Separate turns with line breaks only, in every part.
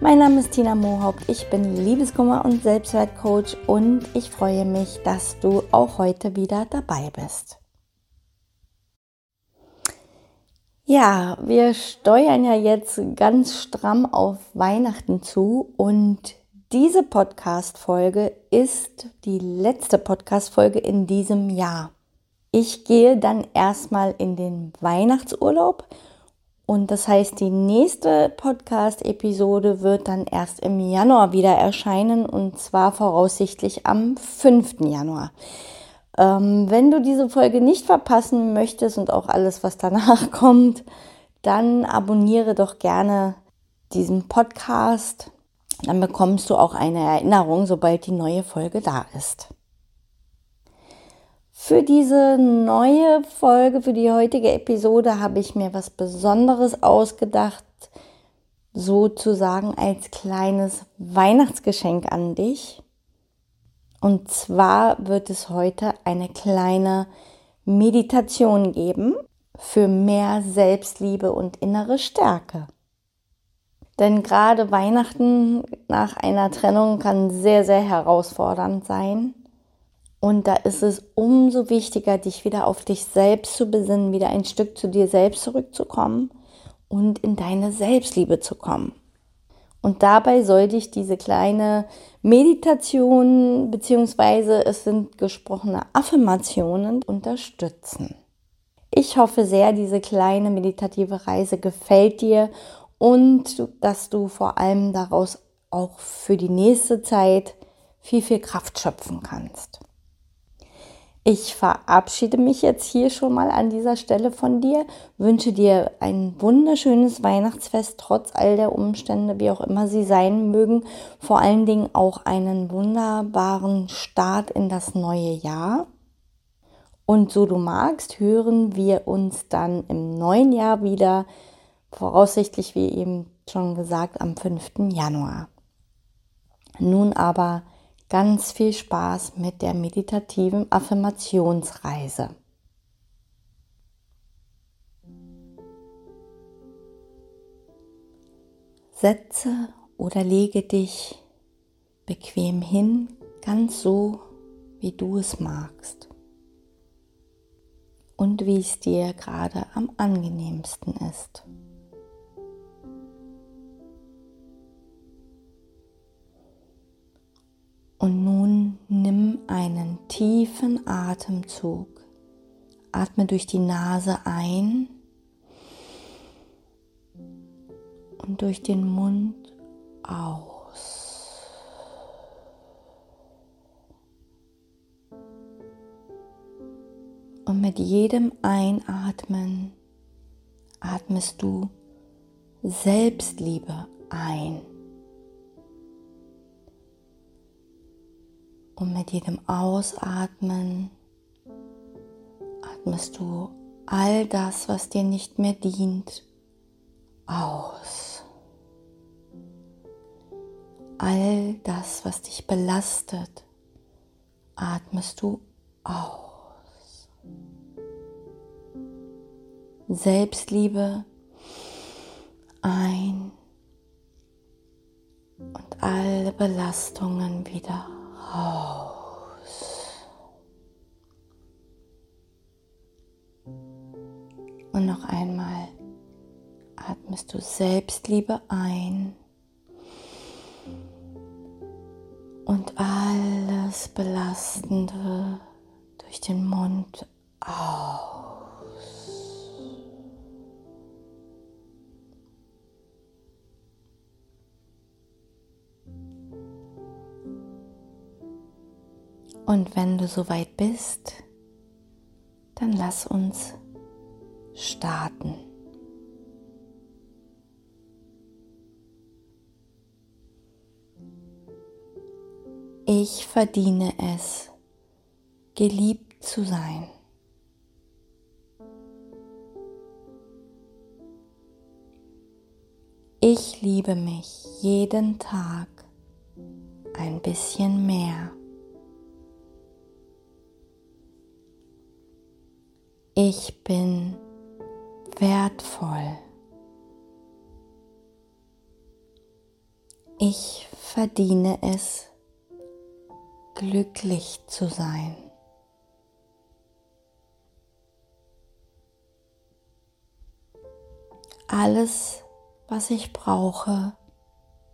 Mein Name ist Tina Mohaupt, ich bin Liebeskummer und Selbstwertcoach und ich freue mich, dass du auch heute wieder dabei bist. Ja, wir steuern ja jetzt ganz stramm auf Weihnachten zu und diese Podcast-Folge ist die letzte Podcast-Folge in diesem Jahr. Ich gehe dann erstmal in den Weihnachtsurlaub und das heißt, die nächste Podcast-Episode wird dann erst im Januar wieder erscheinen und zwar voraussichtlich am 5. Januar. Ähm, wenn du diese Folge nicht verpassen möchtest und auch alles, was danach kommt, dann abonniere doch gerne diesen Podcast. Dann bekommst du auch eine Erinnerung, sobald die neue Folge da ist. Für diese neue Folge, für die heutige Episode habe ich mir was Besonderes ausgedacht, sozusagen als kleines Weihnachtsgeschenk an dich. Und zwar wird es heute eine kleine Meditation geben für mehr Selbstliebe und innere Stärke. Denn gerade Weihnachten nach einer Trennung kann sehr, sehr herausfordernd sein. Und da ist es umso wichtiger, dich wieder auf dich selbst zu besinnen, wieder ein Stück zu dir selbst zurückzukommen und in deine Selbstliebe zu kommen. Und dabei soll dich diese kleine Meditation beziehungsweise es sind gesprochene Affirmationen unterstützen. Ich hoffe sehr, diese kleine meditative Reise gefällt dir und dass du vor allem daraus auch für die nächste Zeit viel, viel Kraft schöpfen kannst. Ich verabschiede mich jetzt hier schon mal an dieser Stelle von dir, wünsche dir ein wunderschönes Weihnachtsfest trotz all der Umstände, wie auch immer sie sein mögen, vor allen Dingen auch einen wunderbaren Start in das neue Jahr. Und so du magst, hören wir uns dann im neuen Jahr wieder, voraussichtlich wie eben schon gesagt am 5. Januar. Nun aber ganz viel Spaß mit der meditativen Affirmationsreise. Setze oder lege dich bequem hin, ganz so, wie du es magst und wie es dir gerade am angenehmsten ist. Und nun nimm einen tiefen Atemzug. Atme durch die Nase ein und durch den Mund aus. Und mit jedem Einatmen atmest du Selbstliebe ein. Und mit jedem Ausatmen atmest du all das, was dir nicht mehr dient, aus. All das, was dich belastet, atmest du aus. Selbstliebe ein und alle Belastungen wieder aus. Und noch einmal atmest du Selbstliebe ein und alles Belastende durch den Mund aus. Und wenn du soweit bist, dann lass uns starten. Ich verdiene es, geliebt zu sein. Ich liebe mich jeden Tag ein bisschen mehr. Ich bin wertvoll. Ich verdiene es, glücklich zu sein. Alles, was ich brauche,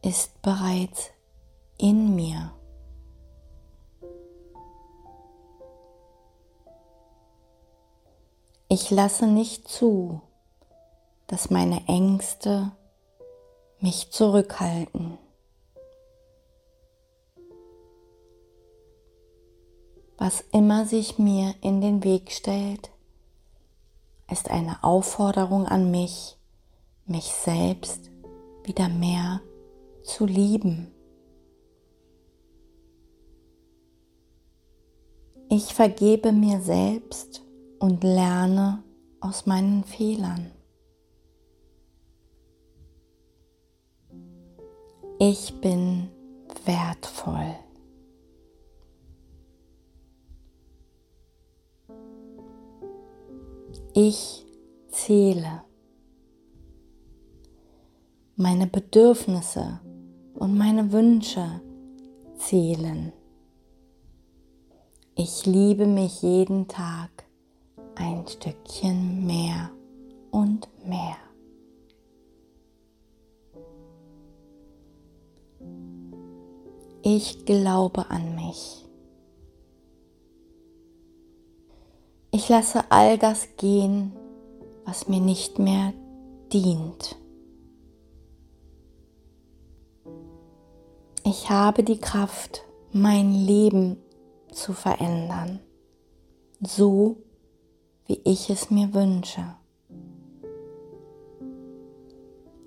ist bereits in mir. Ich lasse nicht zu, dass meine Ängste mich zurückhalten. Was immer sich mir in den Weg stellt, ist eine Aufforderung an mich, mich selbst wieder mehr zu lieben. Ich vergebe mir selbst und lerne aus meinen Fehlern. Ich bin wertvoll. Ich zähle meine Bedürfnisse und meine Wünsche zählen. Ich liebe mich jeden Tag ein Stückchen mehr und mehr. Ich glaube an mich. Ich lasse all das gehen, was mir nicht mehr dient. Ich habe die Kraft, mein Leben zu verändern, so wie ich es mir wünsche.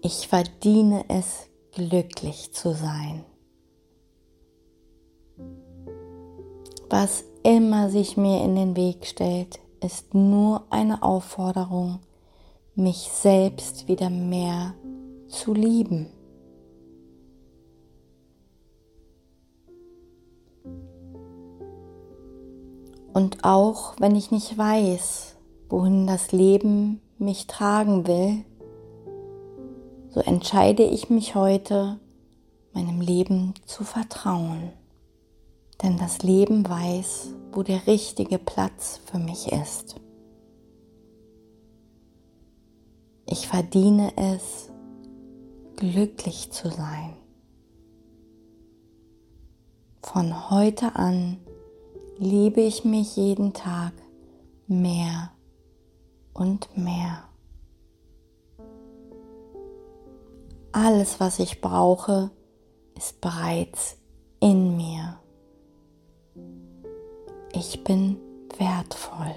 Ich verdiene es, glücklich zu sein. Was immer sich mir in den Weg stellt, ist nur eine Aufforderung, mich selbst wieder mehr zu lieben. Und auch wenn ich nicht weiß, wohin das Leben mich tragen will, so entscheide ich mich heute, meinem Leben zu vertrauen. Denn das Leben weiß, wo der richtige Platz für mich ist. Ich verdiene es, glücklich zu sein. Von heute an liebe ich mich jeden Tag mehr und mehr. Alles, was ich brauche, ist bereits in mir. Ich bin wertvoll.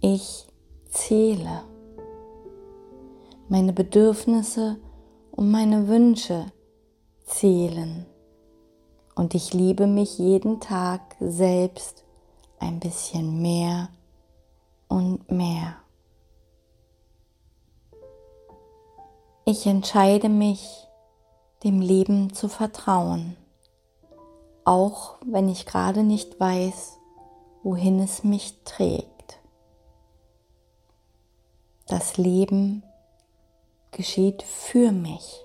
Ich zähle. Meine Bedürfnisse und meine Wünsche zählen und ich liebe mich jeden Tag selbst ein bisschen mehr und mehr. Ich entscheide mich, dem Leben zu vertrauen, auch wenn ich gerade nicht weiß, wohin es mich trägt. Das Leben geschieht für mich.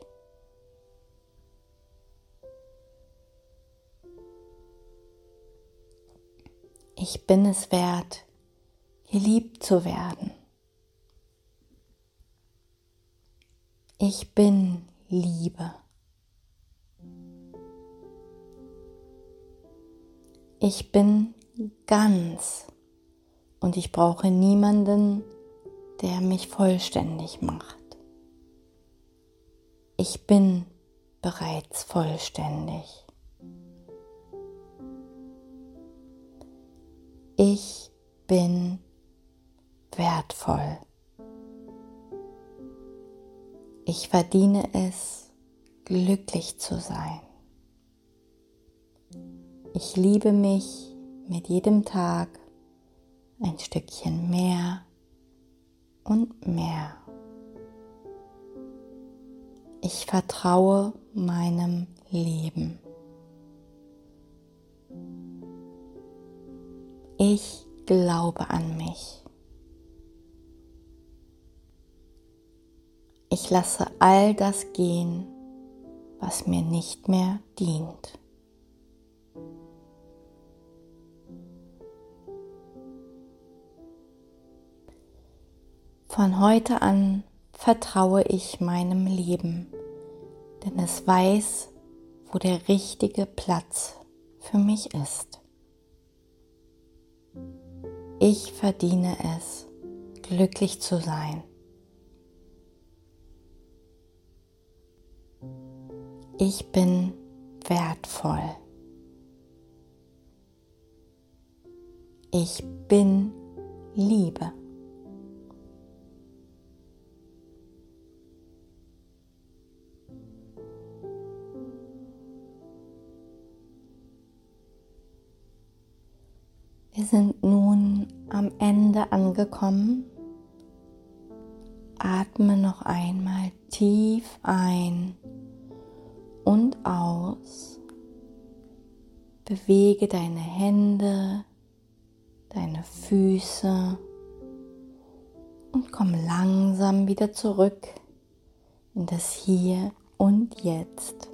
Ich bin es wert, geliebt zu werden. Ich bin Liebe. Ich bin ganz und ich brauche niemanden, der mich vollständig macht. Ich bin bereits vollständig. Ich bin wertvoll. Ich verdiene es, glücklich zu sein. Ich liebe mich mit jedem Tag ein Stückchen mehr und mehr. Ich vertraue meinem Leben. Ich glaube an mich. Ich lasse all das gehen, was mir nicht mehr dient. Von heute an vertraue ich meinem Leben, denn es weiß, wo der richtige Platz für mich ist. Ich verdiene es, glücklich zu sein. Ich bin wertvoll. Ich bin Liebe. Wir sind nun am Ende angekommen. Atme noch einmal tief ein und aus. Bewege deine Hände, deine Füße und komm langsam wieder zurück in das Hier und Jetzt.